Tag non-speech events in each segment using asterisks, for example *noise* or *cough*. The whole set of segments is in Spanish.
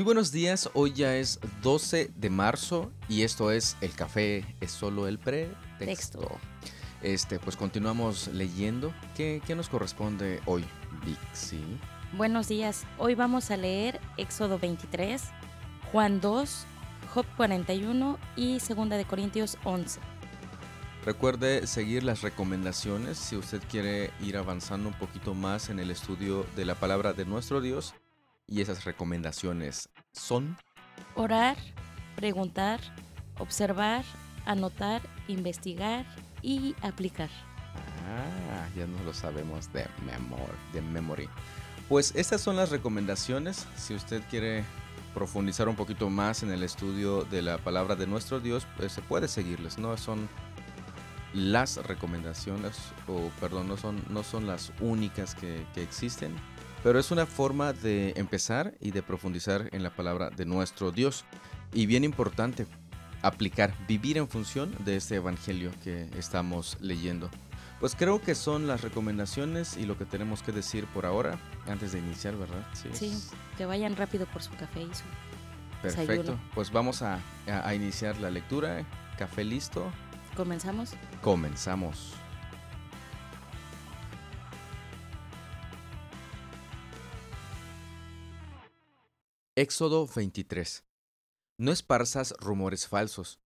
Muy buenos días, hoy ya es 12 de marzo y esto es El Café es solo el pretexto. Este, pues continuamos leyendo. ¿Qué, qué nos corresponde hoy, Vixi? Buenos días, hoy vamos a leer Éxodo 23, Juan 2, Job 41 y 2 de Corintios 11. Recuerde seguir las recomendaciones si usted quiere ir avanzando un poquito más en el estudio de la palabra de nuestro Dios y esas recomendaciones son... Orar, preguntar, observar, anotar, investigar y aplicar. Ah, ya no lo sabemos de, memor de memory. Pues estas son las recomendaciones. Si usted quiere profundizar un poquito más en el estudio de la palabra de nuestro Dios, pues se puede seguirles. No son las recomendaciones, o perdón, no son, no son las únicas que, que existen. Pero es una forma de empezar y de profundizar en la palabra de nuestro Dios. Y bien importante, aplicar, vivir en función de este evangelio que estamos leyendo. Pues creo que son las recomendaciones y lo que tenemos que decir por ahora, antes de iniciar, ¿verdad? Sí, que vayan rápido por su café y su Perfecto, pues vamos a, a iniciar la lectura. Café listo. ¿Comenzamos? Comenzamos. Éxodo 23. No esparzas rumores falsos.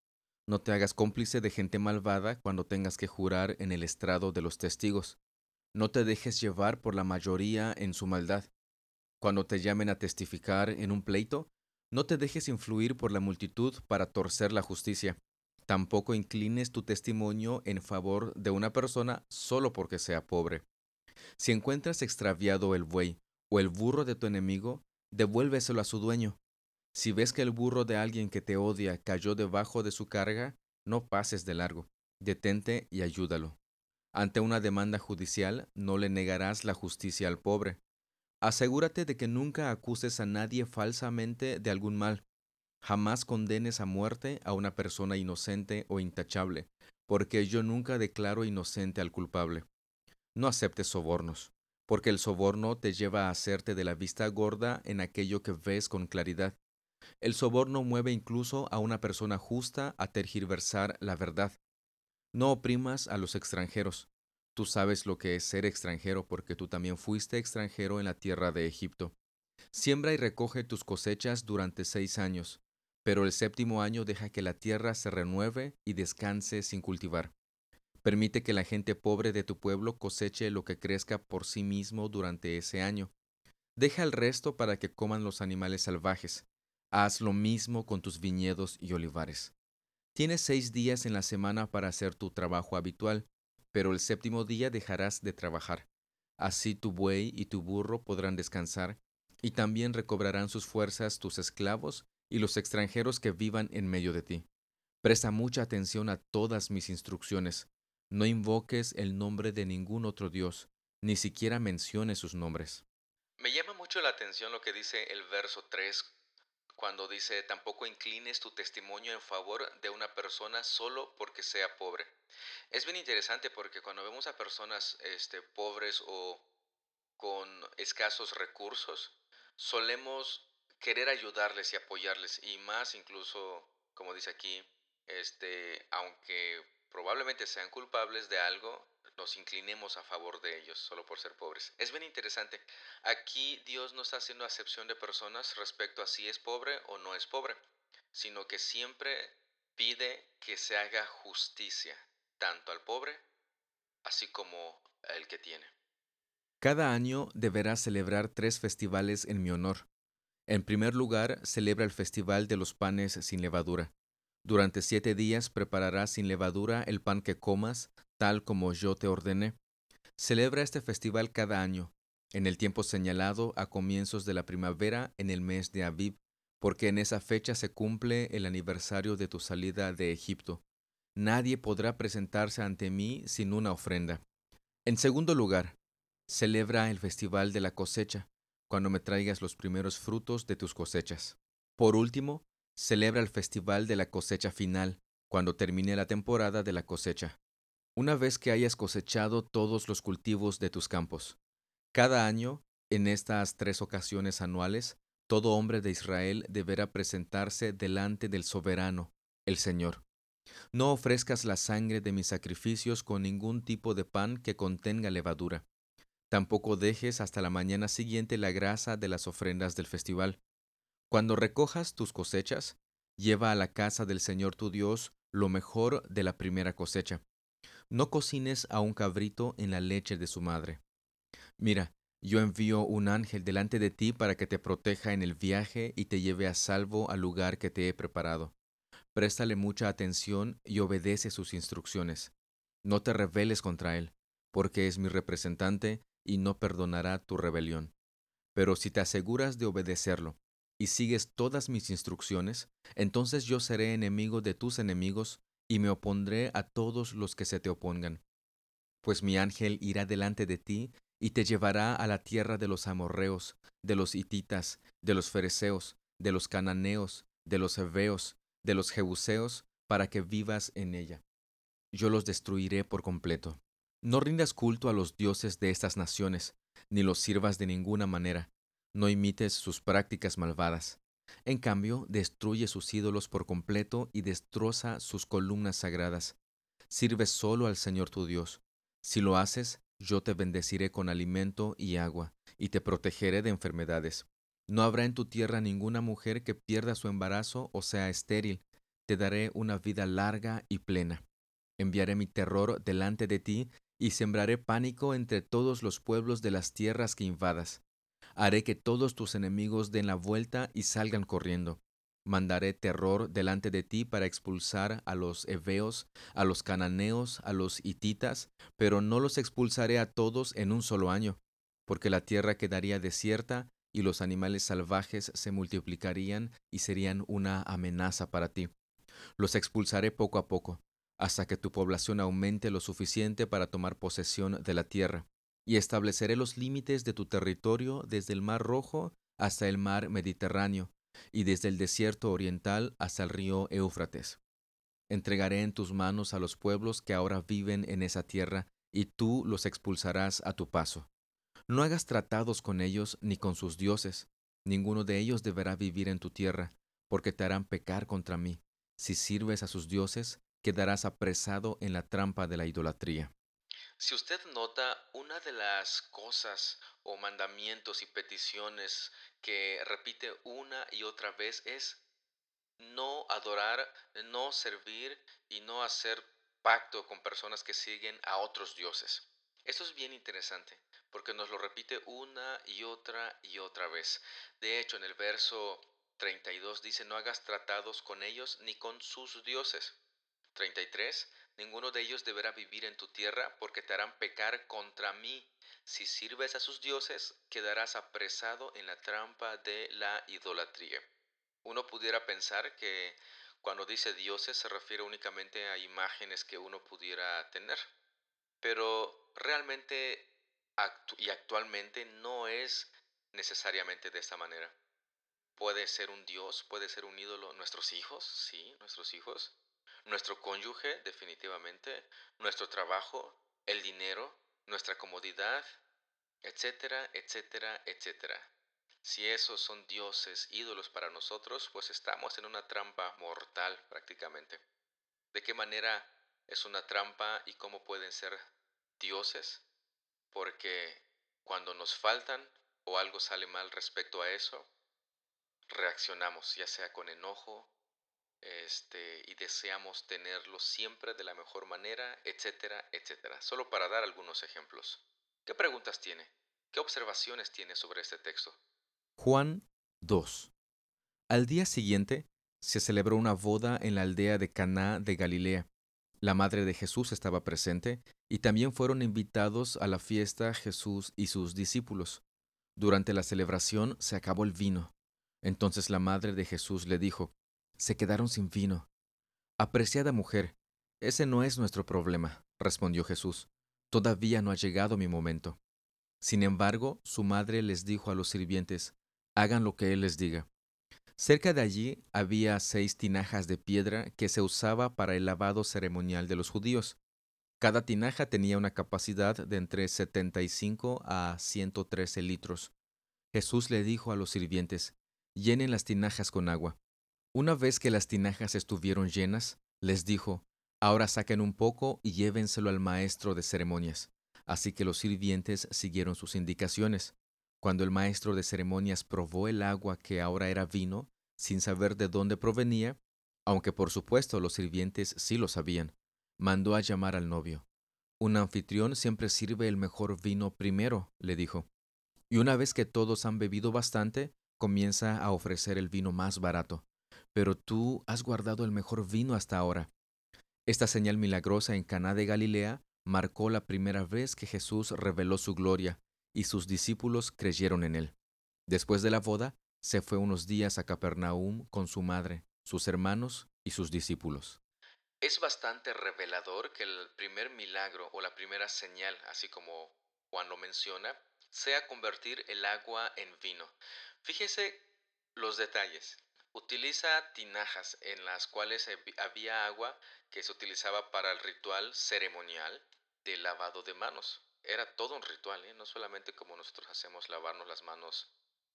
No te hagas cómplice de gente malvada cuando tengas que jurar en el estrado de los testigos. No te dejes llevar por la mayoría en su maldad. Cuando te llamen a testificar en un pleito, no te dejes influir por la multitud para torcer la justicia. Tampoco inclines tu testimonio en favor de una persona solo porque sea pobre. Si encuentras extraviado el buey o el burro de tu enemigo, devuélveselo a su dueño. Si ves que el burro de alguien que te odia cayó debajo de su carga, no pases de largo, detente y ayúdalo. Ante una demanda judicial, no le negarás la justicia al pobre. Asegúrate de que nunca acuses a nadie falsamente de algún mal. Jamás condenes a muerte a una persona inocente o intachable, porque yo nunca declaro inocente al culpable. No aceptes sobornos porque el soborno te lleva a hacerte de la vista gorda en aquello que ves con claridad. El soborno mueve incluso a una persona justa a tergiversar la verdad. No oprimas a los extranjeros. Tú sabes lo que es ser extranjero porque tú también fuiste extranjero en la tierra de Egipto. Siembra y recoge tus cosechas durante seis años, pero el séptimo año deja que la tierra se renueve y descanse sin cultivar. Permite que la gente pobre de tu pueblo coseche lo que crezca por sí mismo durante ese año. Deja el resto para que coman los animales salvajes. Haz lo mismo con tus viñedos y olivares. Tienes seis días en la semana para hacer tu trabajo habitual, pero el séptimo día dejarás de trabajar. Así tu buey y tu burro podrán descansar, y también recobrarán sus fuerzas tus esclavos y los extranjeros que vivan en medio de ti. Presta mucha atención a todas mis instrucciones, no invoques el nombre de ningún otro Dios, ni siquiera menciones sus nombres. Me llama mucho la atención lo que dice el verso 3, cuando dice, tampoco inclines tu testimonio en favor de una persona solo porque sea pobre. Es bien interesante porque cuando vemos a personas este, pobres o con escasos recursos, solemos querer ayudarles y apoyarles, y más incluso, como dice aquí, este, aunque probablemente sean culpables de algo, nos inclinemos a favor de ellos solo por ser pobres. Es bien interesante. Aquí Dios no está haciendo acepción de personas respecto a si es pobre o no es pobre, sino que siempre pide que se haga justicia, tanto al pobre así como al que tiene. Cada año deberá celebrar tres festivales en mi honor. En primer lugar, celebra el Festival de los Panes sin Levadura. Durante siete días prepararás sin levadura el pan que comas, tal como yo te ordené. Celebra este festival cada año, en el tiempo señalado a comienzos de la primavera en el mes de Abib, porque en esa fecha se cumple el aniversario de tu salida de Egipto. Nadie podrá presentarse ante mí sin una ofrenda. En segundo lugar, celebra el festival de la cosecha, cuando me traigas los primeros frutos de tus cosechas. Por último, celebra el festival de la cosecha final, cuando termine la temporada de la cosecha, una vez que hayas cosechado todos los cultivos de tus campos. Cada año, en estas tres ocasiones anuales, Todo hombre de Israel deberá presentarse delante del soberano, el Señor. No ofrezcas la sangre de mis sacrificios con ningún tipo de pan que contenga levadura. Tampoco dejes hasta la mañana siguiente la grasa de las ofrendas del festival. Cuando recojas tus cosechas, lleva a la casa del Señor tu Dios lo mejor de la primera cosecha. No cocines a un cabrito en la leche de su madre. Mira, yo envío un ángel delante de ti para que te proteja en el viaje y te lleve a salvo al lugar que te he preparado. Préstale mucha atención y obedece sus instrucciones. No te rebeles contra él, porque es mi representante y no perdonará tu rebelión. Pero si te aseguras de obedecerlo y sigues todas mis instrucciones, entonces yo seré enemigo de tus enemigos y me opondré a todos los que se te opongan. Pues mi ángel irá delante de ti y te llevará a la tierra de los amorreos, de los hititas, de los fereceos, de los cananeos, de los heveos, de los jebuseos, para que vivas en ella. Yo los destruiré por completo. No rindas culto a los dioses de estas naciones, ni los sirvas de ninguna manera. No imites sus prácticas malvadas. En cambio, destruye sus ídolos por completo y destroza sus columnas sagradas. Sirve solo al Señor tu Dios. Si lo haces, yo te bendeciré con alimento y agua, y te protegeré de enfermedades. No habrá en tu tierra ninguna mujer que pierda su embarazo o sea estéril. Te daré una vida larga y plena. Enviaré mi terror delante de ti y sembraré pánico entre todos los pueblos de las tierras que invadas. Haré que todos tus enemigos den la vuelta y salgan corriendo. Mandaré terror delante de ti para expulsar a los heveos, a los cananeos, a los hititas, pero no los expulsaré a todos en un solo año, porque la tierra quedaría desierta y los animales salvajes se multiplicarían y serían una amenaza para ti. Los expulsaré poco a poco, hasta que tu población aumente lo suficiente para tomar posesión de la tierra, y estableceré los límites de tu territorio desde el Mar Rojo hasta el Mar Mediterráneo, y desde el desierto oriental hasta el río Éufrates. Entregaré en tus manos a los pueblos que ahora viven en esa tierra, y tú los expulsarás a tu paso. No hagas tratados con ellos ni con sus dioses. Ninguno de ellos deberá vivir en tu tierra, porque te harán pecar contra mí. Si sirves a sus dioses, quedarás apresado en la trampa de la idolatría. Si usted nota, una de las cosas o mandamientos y peticiones que repite una y otra vez es no adorar, no servir y no hacer pacto con personas que siguen a otros dioses. Esto es bien interesante porque nos lo repite una y otra y otra vez. De hecho, en el verso 32 dice, no hagas tratados con ellos ni con sus dioses. 33. Ninguno de ellos deberá vivir en tu tierra porque te harán pecar contra mí. Si sirves a sus dioses, quedarás apresado en la trampa de la idolatría. Uno pudiera pensar que cuando dice dioses se refiere únicamente a imágenes que uno pudiera tener, pero realmente y actualmente no es necesariamente de esta manera. Puede ser un dios, puede ser un ídolo, nuestros hijos, sí, nuestros hijos, nuestro cónyuge, definitivamente, nuestro trabajo, el dinero, nuestra comodidad, etcétera, etcétera, etcétera. Si esos son dioses, ídolos para nosotros, pues estamos en una trampa mortal prácticamente. ¿De qué manera es una trampa y cómo pueden ser dioses? Porque cuando nos faltan o algo sale mal respecto a eso, reaccionamos, ya sea con enojo, este, y deseamos tenerlo siempre de la mejor manera, etcétera, etcétera. Solo para dar algunos ejemplos. ¿Qué preguntas tiene? ¿Qué observaciones tiene sobre este texto? Juan 2. Al día siguiente se celebró una boda en la aldea de Caná de Galilea. La madre de Jesús estaba presente y también fueron invitados a la fiesta Jesús y sus discípulos. Durante la celebración se acabó el vino. Entonces la madre de Jesús le dijo, se quedaron sin vino. Apreciada mujer, ese no es nuestro problema, respondió Jesús. Todavía no ha llegado mi momento. Sin embargo, su madre les dijo a los sirvientes, hagan lo que él les diga. Cerca de allí había seis tinajas de piedra que se usaba para el lavado ceremonial de los judíos. Cada tinaja tenía una capacidad de entre 75 a 113 litros. Jesús le dijo a los sirvientes, llenen las tinajas con agua. Una vez que las tinajas estuvieron llenas, les dijo, Ahora saquen un poco y llévenselo al maestro de ceremonias. Así que los sirvientes siguieron sus indicaciones. Cuando el maestro de ceremonias probó el agua que ahora era vino, sin saber de dónde provenía, aunque por supuesto los sirvientes sí lo sabían, mandó a llamar al novio. Un anfitrión siempre sirve el mejor vino primero, le dijo. Y una vez que todos han bebido bastante, comienza a ofrecer el vino más barato. Pero tú has guardado el mejor vino hasta ahora. Esta señal milagrosa en Caná de Galilea marcó la primera vez que Jesús reveló su gloria, y sus discípulos creyeron en él. Después de la boda, se fue unos días a Capernaum con su madre, sus hermanos y sus discípulos. Es bastante revelador que el primer milagro o la primera señal, así como Juan lo menciona, sea convertir el agua en vino. Fíjese los detalles. Utiliza tinajas en las cuales había agua que se utilizaba para el ritual ceremonial de lavado de manos. Era todo un ritual, ¿eh? no solamente como nosotros hacemos lavarnos las manos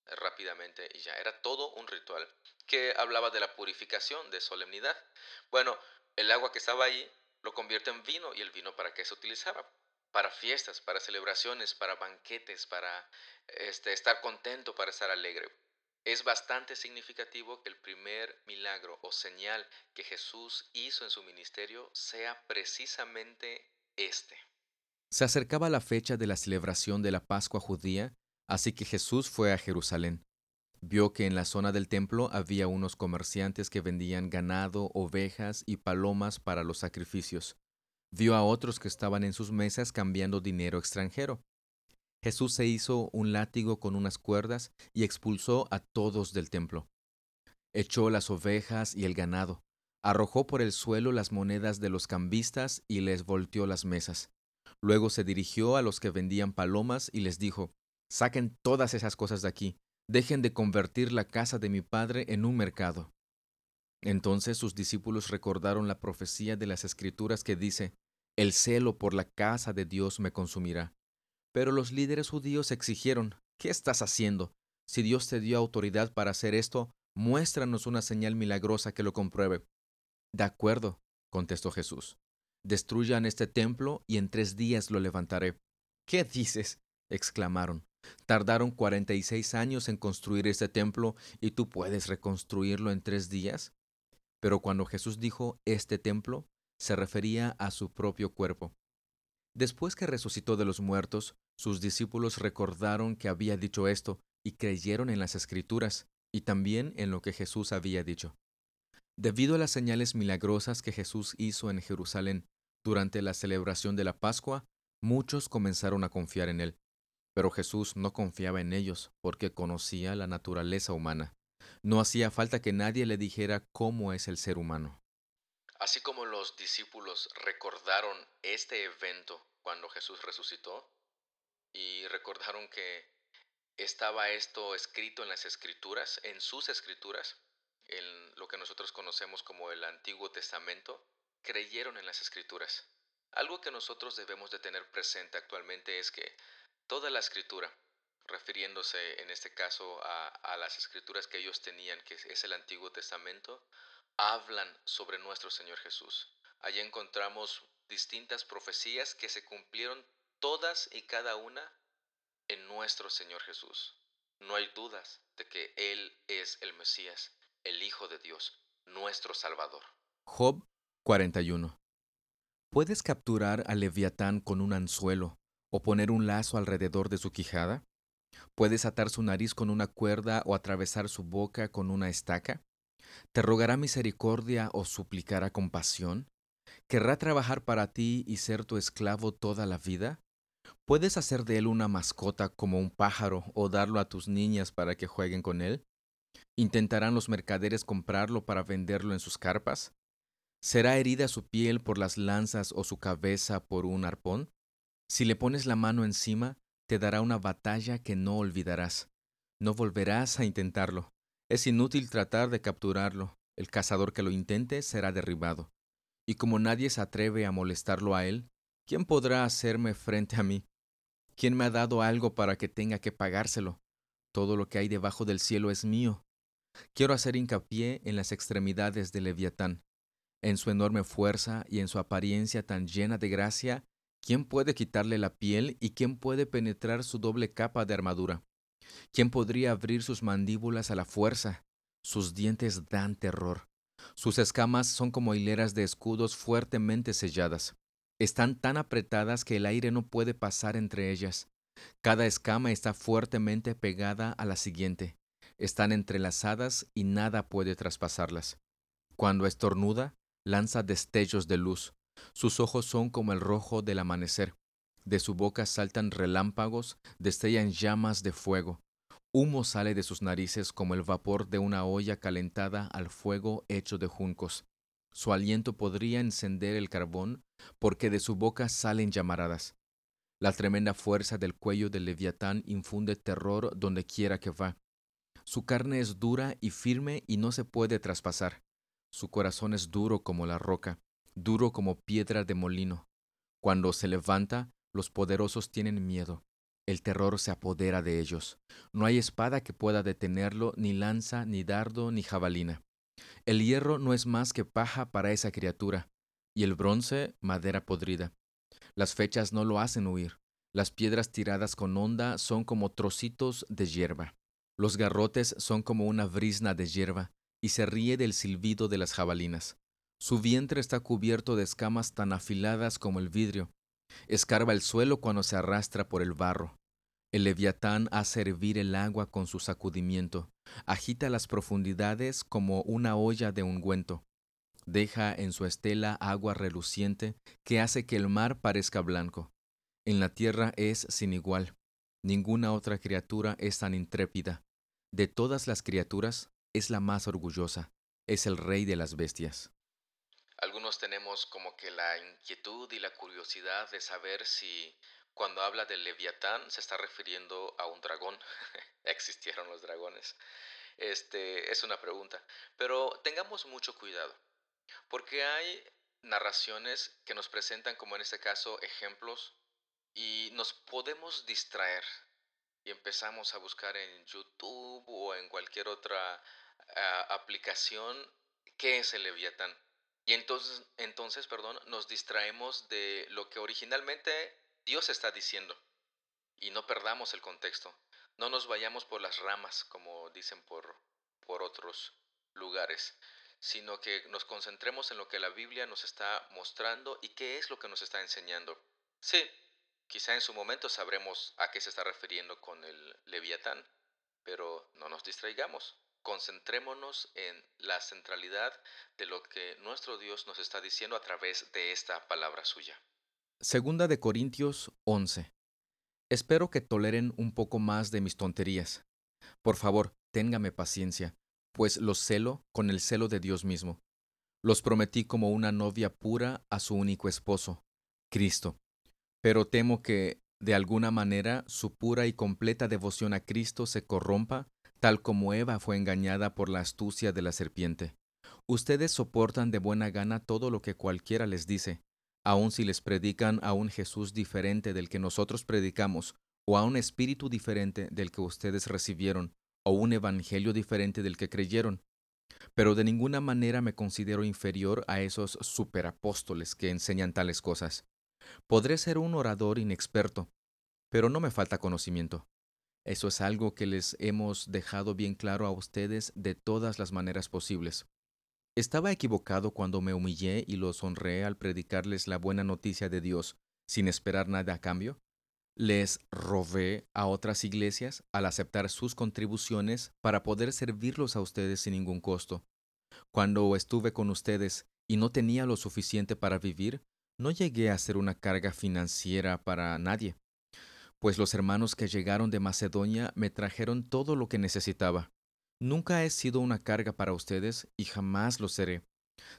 rápidamente y ya, era todo un ritual que hablaba de la purificación, de solemnidad. Bueno, el agua que estaba ahí lo convierte en vino y el vino para qué se utilizaba? Para fiestas, para celebraciones, para banquetes, para este, estar contento, para estar alegre. Es bastante significativo que el primer milagro o señal que Jesús hizo en su ministerio sea precisamente este. Se acercaba la fecha de la celebración de la Pascua judía, así que Jesús fue a Jerusalén. Vio que en la zona del templo había unos comerciantes que vendían ganado, ovejas y palomas para los sacrificios. Vio a otros que estaban en sus mesas cambiando dinero extranjero. Jesús se hizo un látigo con unas cuerdas y expulsó a todos del templo. Echó las ovejas y el ganado, arrojó por el suelo las monedas de los cambistas y les volteó las mesas. Luego se dirigió a los que vendían palomas y les dijo, Saquen todas esas cosas de aquí, dejen de convertir la casa de mi padre en un mercado. Entonces sus discípulos recordaron la profecía de las Escrituras que dice, El celo por la casa de Dios me consumirá. Pero los líderes judíos exigieron, ¿qué estás haciendo? Si Dios te dio autoridad para hacer esto, muéstranos una señal milagrosa que lo compruebe. De acuerdo, contestó Jesús. Destruyan este templo y en tres días lo levantaré. ¿Qué dices? exclamaron. Tardaron cuarenta y seis años en construir este templo y tú puedes reconstruirlo en tres días. Pero cuando Jesús dijo este templo, se refería a su propio cuerpo. Después que resucitó de los muertos, sus discípulos recordaron que había dicho esto y creyeron en las escrituras y también en lo que Jesús había dicho. Debido a las señales milagrosas que Jesús hizo en Jerusalén durante la celebración de la Pascua, muchos comenzaron a confiar en él. Pero Jesús no confiaba en ellos porque conocía la naturaleza humana. No hacía falta que nadie le dijera cómo es el ser humano. Así como los discípulos recordaron este evento cuando Jesús resucitó y recordaron que estaba esto escrito en las escrituras, en sus escrituras, en lo que nosotros conocemos como el Antiguo Testamento, creyeron en las escrituras. Algo que nosotros debemos de tener presente actualmente es que toda la escritura, refiriéndose en este caso a, a las escrituras que ellos tenían, que es el Antiguo Testamento, hablan sobre nuestro Señor Jesús. Allí encontramos distintas profecías que se cumplieron todas y cada una en nuestro Señor Jesús. No hay dudas de que Él es el Mesías, el Hijo de Dios, nuestro Salvador. Job 41. ¿Puedes capturar al leviatán con un anzuelo o poner un lazo alrededor de su quijada? ¿Puedes atar su nariz con una cuerda o atravesar su boca con una estaca? ¿Te rogará misericordia o suplicará compasión? ¿Querrá trabajar para ti y ser tu esclavo toda la vida? ¿Puedes hacer de él una mascota como un pájaro o darlo a tus niñas para que jueguen con él? ¿Intentarán los mercaderes comprarlo para venderlo en sus carpas? ¿Será herida su piel por las lanzas o su cabeza por un arpón? Si le pones la mano encima, te dará una batalla que no olvidarás. No volverás a intentarlo. Es inútil tratar de capturarlo. El cazador que lo intente será derribado. Y como nadie se atreve a molestarlo a él, ¿quién podrá hacerme frente a mí? ¿Quién me ha dado algo para que tenga que pagárselo? Todo lo que hay debajo del cielo es mío. quiero hacer hincapié en las extremidades de Leviatán. En su enorme fuerza y en su apariencia tan llena de gracia, ¿quién puede quitarle la piel y quién puede penetrar su doble capa de armadura? ¿Quién podría abrir sus mandíbulas a la fuerza? Sus dientes dan terror. Sus escamas son como hileras de escudos fuertemente selladas. Están tan apretadas que el aire no puede pasar entre ellas. Cada escama está fuertemente pegada a la siguiente. Están entrelazadas y nada puede traspasarlas. Cuando estornuda, lanza destellos de luz. Sus ojos son como el rojo del amanecer. De su boca saltan relámpagos, destellan llamas de fuego. Humo sale de sus narices como el vapor de una olla calentada al fuego hecho de juncos. Su aliento podría encender el carbón, porque de su boca salen llamaradas. La tremenda fuerza del cuello del leviatán infunde terror donde quiera que va. Su carne es dura y firme y no se puede traspasar. Su corazón es duro como la roca, duro como piedra de molino. Cuando se levanta, los poderosos tienen miedo. El terror se apodera de ellos. No hay espada que pueda detenerlo, ni lanza, ni dardo, ni jabalina. El hierro no es más que paja para esa criatura, y el bronce madera podrida. Las fechas no lo hacen huir. Las piedras tiradas con onda son como trocitos de hierba. Los garrotes son como una brisna de hierba, y se ríe del silbido de las jabalinas. Su vientre está cubierto de escamas tan afiladas como el vidrio. Escarba el suelo cuando se arrastra por el barro. El leviatán hace hervir el agua con su sacudimiento, agita las profundidades como una olla de ungüento. Deja en su estela agua reluciente que hace que el mar parezca blanco. En la tierra es sin igual. Ninguna otra criatura es tan intrépida. De todas las criaturas, es la más orgullosa, es el rey de las bestias. Algunos tenemos como que la inquietud y la curiosidad de saber si cuando habla del leviatán se está refiriendo a un dragón. *laughs* ¿Existieron los dragones? Este es una pregunta, pero tengamos mucho cuidado, porque hay narraciones que nos presentan como en este caso ejemplos y nos podemos distraer y empezamos a buscar en YouTube o en cualquier otra ah, aplicación qué es el leviatán. Y entonces, entonces, perdón, nos distraemos de lo que originalmente Dios está diciendo. Y no perdamos el contexto. No nos vayamos por las ramas, como dicen por, por otros lugares, sino que nos concentremos en lo que la Biblia nos está mostrando y qué es lo que nos está enseñando. Sí, Quizá en su momento sabremos a qué se está refiriendo con el leviatán, pero no nos distraigamos. Concentrémonos en la centralidad de lo que nuestro Dios nos está diciendo a través de esta palabra suya. Segunda de Corintios 11. Espero que toleren un poco más de mis tonterías. Por favor, téngame paciencia, pues los celo con el celo de Dios mismo. Los prometí como una novia pura a su único esposo, Cristo pero temo que, de alguna manera, su pura y completa devoción a Cristo se corrompa, tal como Eva fue engañada por la astucia de la serpiente. Ustedes soportan de buena gana todo lo que cualquiera les dice, aun si les predican a un Jesús diferente del que nosotros predicamos, o a un espíritu diferente del que ustedes recibieron, o un evangelio diferente del que creyeron. Pero de ninguna manera me considero inferior a esos superapóstoles que enseñan tales cosas. Podré ser un orador inexperto, pero no me falta conocimiento. Eso es algo que les hemos dejado bien claro a ustedes de todas las maneras posibles. ¿Estaba equivocado cuando me humillé y los honré al predicarles la buena noticia de Dios sin esperar nada a cambio? Les robé a otras iglesias al aceptar sus contribuciones para poder servirlos a ustedes sin ningún costo. Cuando estuve con ustedes y no tenía lo suficiente para vivir, no llegué a ser una carga financiera para nadie, pues los hermanos que llegaron de Macedonia me trajeron todo lo que necesitaba. Nunca he sido una carga para ustedes y jamás lo seré.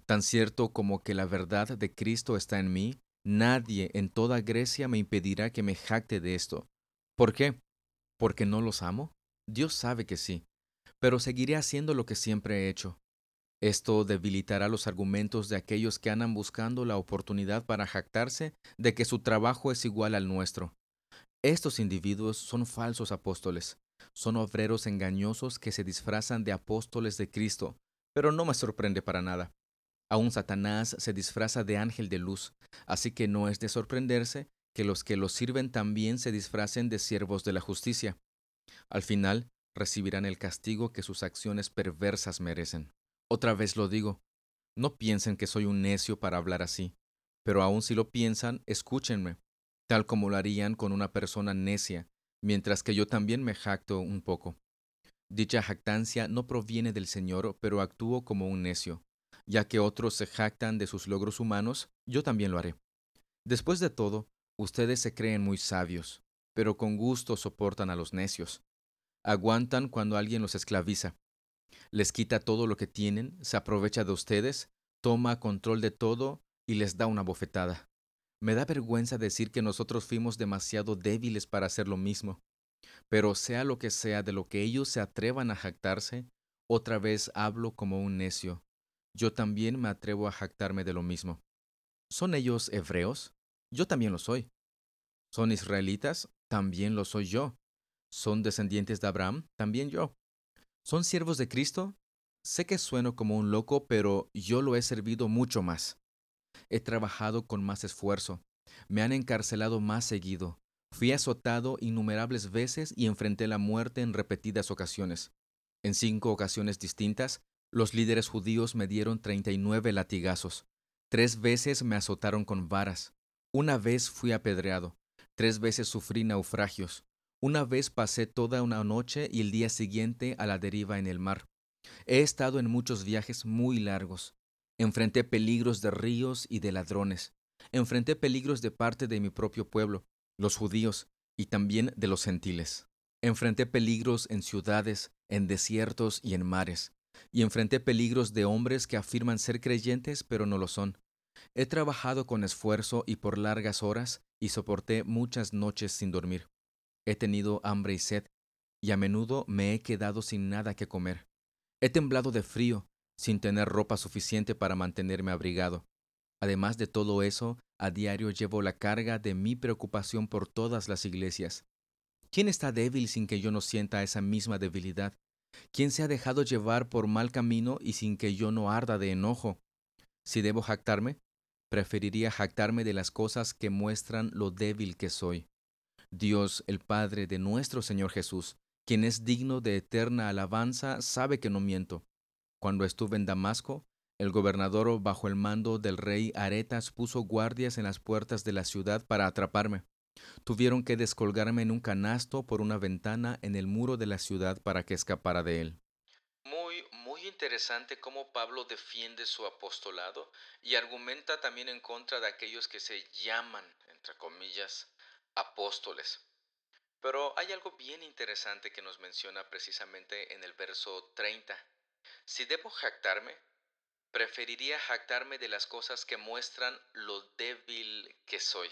Tan cierto como que la verdad de Cristo está en mí, nadie en toda Grecia me impedirá que me jacte de esto. ¿Por qué? ¿Porque no los amo? Dios sabe que sí, pero seguiré haciendo lo que siempre he hecho, esto debilitará los argumentos de aquellos que andan buscando la oportunidad para jactarse de que su trabajo es igual al nuestro. Estos individuos son falsos apóstoles, son obreros engañosos que se disfrazan de apóstoles de Cristo, pero no me sorprende para nada. Aún Satanás se disfraza de ángel de luz, así que no es de sorprenderse que los que los sirven también se disfracen de siervos de la justicia. Al final, recibirán el castigo que sus acciones perversas merecen. Otra vez lo digo, no piensen que soy un necio para hablar así, pero aun si lo piensan, escúchenme, tal como lo harían con una persona necia, mientras que yo también me jacto un poco. Dicha jactancia no proviene del Señor, pero actúo como un necio. Ya que otros se jactan de sus logros humanos, yo también lo haré. Después de todo, ustedes se creen muy sabios, pero con gusto soportan a los necios. Aguantan cuando alguien los esclaviza. Les quita todo lo que tienen, se aprovecha de ustedes, toma control de todo y les da una bofetada. Me da vergüenza decir que nosotros fuimos demasiado débiles para hacer lo mismo. Pero sea lo que sea de lo que ellos se atrevan a jactarse, otra vez hablo como un necio, yo también me atrevo a jactarme de lo mismo. ¿Son ellos hebreos? Yo también lo soy. ¿Son israelitas? También lo soy yo. ¿Son descendientes de Abraham? También yo. ¿Son siervos de Cristo? Sé que sueno como un loco, pero yo lo he servido mucho más. He trabajado con más esfuerzo. Me han encarcelado más seguido. Fui azotado innumerables veces y enfrenté la muerte en repetidas ocasiones. En cinco ocasiones distintas los líderes judíos me dieron treinta y nueve latigazos. Tres veces me azotaron con varas. Una vez fui apedreado. Tres veces sufrí naufragios. Una vez pasé toda una noche y el día siguiente a la deriva en el mar. He estado en muchos viajes muy largos. Enfrenté peligros de ríos y de ladrones. Enfrenté peligros de parte de mi propio pueblo, los judíos, y también de los gentiles. Enfrenté peligros en ciudades, en desiertos y en mares y enfrenté peligros de hombres que afirman ser creyentes pero no lo son. He trabajado con esfuerzo y por largas horas y soporté muchas noches sin dormir. He tenido hambre y sed, y a menudo me he quedado sin nada que comer. He temblado de frío, sin tener ropa suficiente para mantenerme abrigado. Además de todo eso, a diario llevo la carga de mi preocupación por todas las iglesias. ¿Quién está débil sin que yo no sienta esa misma debilidad? ¿Quién se ha dejado llevar por mal camino y sin que yo no arda de enojo? Si debo jactarme, preferiría jactarme de las cosas que muestran lo débil que soy. Dios, el Padre de nuestro Señor Jesús, quien es digno de eterna alabanza, sabe que no miento. Cuando estuve en Damasco, el gobernador bajo el mando del rey Aretas puso guardias en las puertas de la ciudad para atraparme. Tuvieron que descolgarme en un canasto por una ventana en el muro de la ciudad para que escapara de él. Muy, muy interesante cómo Pablo defiende su apostolado y argumenta también en contra de aquellos que se llaman, entre comillas, apóstoles. Pero hay algo bien interesante que nos menciona precisamente en el verso 30. Si debo jactarme, preferiría jactarme de las cosas que muestran lo débil que soy.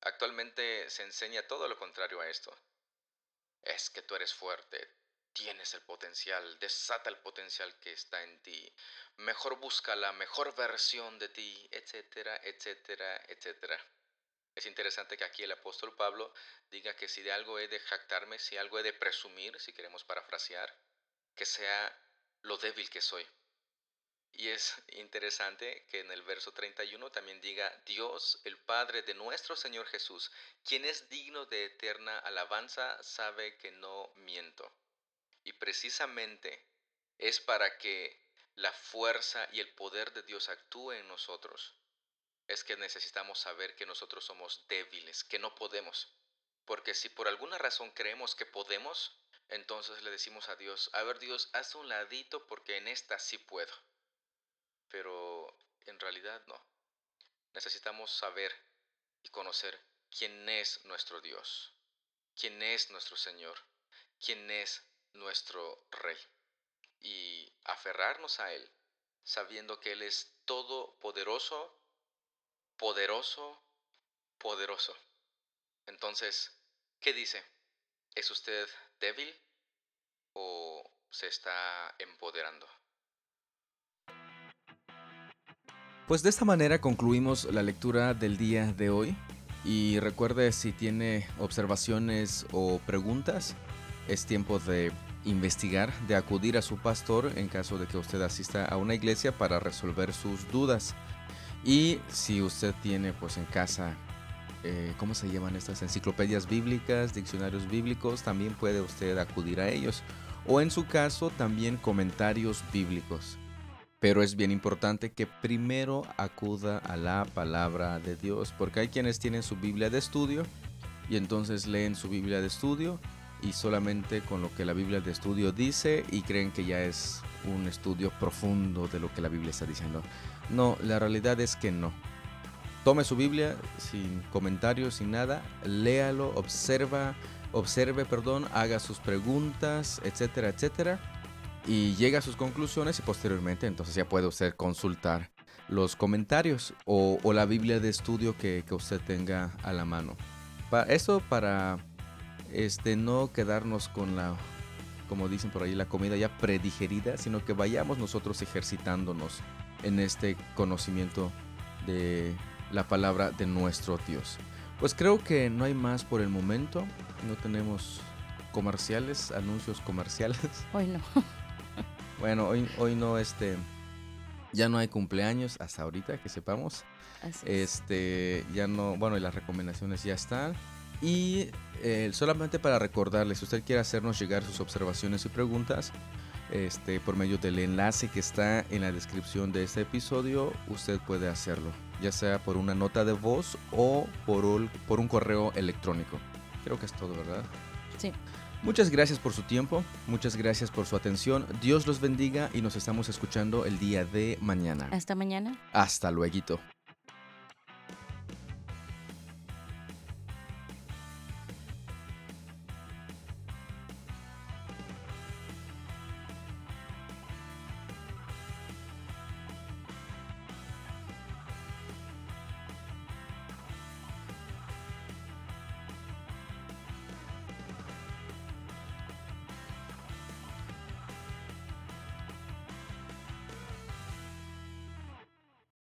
Actualmente se enseña todo lo contrario a esto. Es que tú eres fuerte, tienes el potencial, desata el potencial que está en ti, mejor busca la mejor versión de ti, etcétera, etcétera, etcétera. Es interesante que aquí el apóstol Pablo diga que si de algo he de jactarme, si algo he de presumir, si queremos parafrasear, que sea lo débil que soy. Y es *laughs* interesante que en el verso 31 también diga, Dios, el Padre de nuestro Señor Jesús, quien es digno de eterna alabanza, sabe que no miento. Y precisamente es para que la fuerza y el poder de Dios actúe en nosotros. Es que necesitamos saber que nosotros somos débiles, que no podemos. Porque si por alguna razón creemos que podemos, entonces le decimos a Dios, a ver Dios, haz un ladito porque en esta sí puedo pero en realidad no. Necesitamos saber y conocer quién es nuestro Dios, quién es nuestro Señor, quién es nuestro Rey y aferrarnos a Él, sabiendo que Él es todopoderoso, poderoso, poderoso. Entonces, ¿qué dice? ¿Es usted débil o se está empoderando? Pues de esta manera concluimos la lectura del día de hoy y recuerde si tiene observaciones o preguntas, es tiempo de investigar, de acudir a su pastor en caso de que usted asista a una iglesia para resolver sus dudas. Y si usted tiene pues en casa, eh, ¿cómo se llaman estas enciclopedias bíblicas, diccionarios bíblicos? También puede usted acudir a ellos. O en su caso también comentarios bíblicos. Pero es bien importante que primero acuda a la palabra de Dios, porque hay quienes tienen su Biblia de estudio y entonces leen su Biblia de estudio y solamente con lo que la Biblia de estudio dice y creen que ya es un estudio profundo de lo que la Biblia está diciendo. No, la realidad es que no. Tome su Biblia sin comentarios, sin nada, léalo, observa, observe, perdón, haga sus preguntas, etcétera, etcétera, y llega a sus conclusiones y posteriormente entonces ya puede usted consultar los comentarios o, la Biblia de estudio que, usted tenga a la mano. Para eso para este, no quedarnos con la, como dicen por ahí, la comida ya predigerida, sino que vayamos nosotros ejercitándonos en este conocimiento de la palabra de nuestro Dios. Pues creo que no hay más por el momento, no tenemos comerciales, anuncios comerciales. *laughs* Hoy no. *laughs* Bueno, hoy, hoy no, este, ya no hay cumpleaños hasta ahorita que sepamos. Así es. Este, ya no, bueno, y las recomendaciones ya están. Y eh, solamente para recordarles, si usted quiere hacernos llegar sus observaciones y preguntas, este, por medio del enlace que está en la descripción de este episodio, usted puede hacerlo, ya sea por una nota de voz o por un, por un correo electrónico. Creo que es todo, ¿verdad? Sí. Muchas gracias por su tiempo, muchas gracias por su atención. Dios los bendiga y nos estamos escuchando el día de mañana. Hasta mañana. Hasta luego.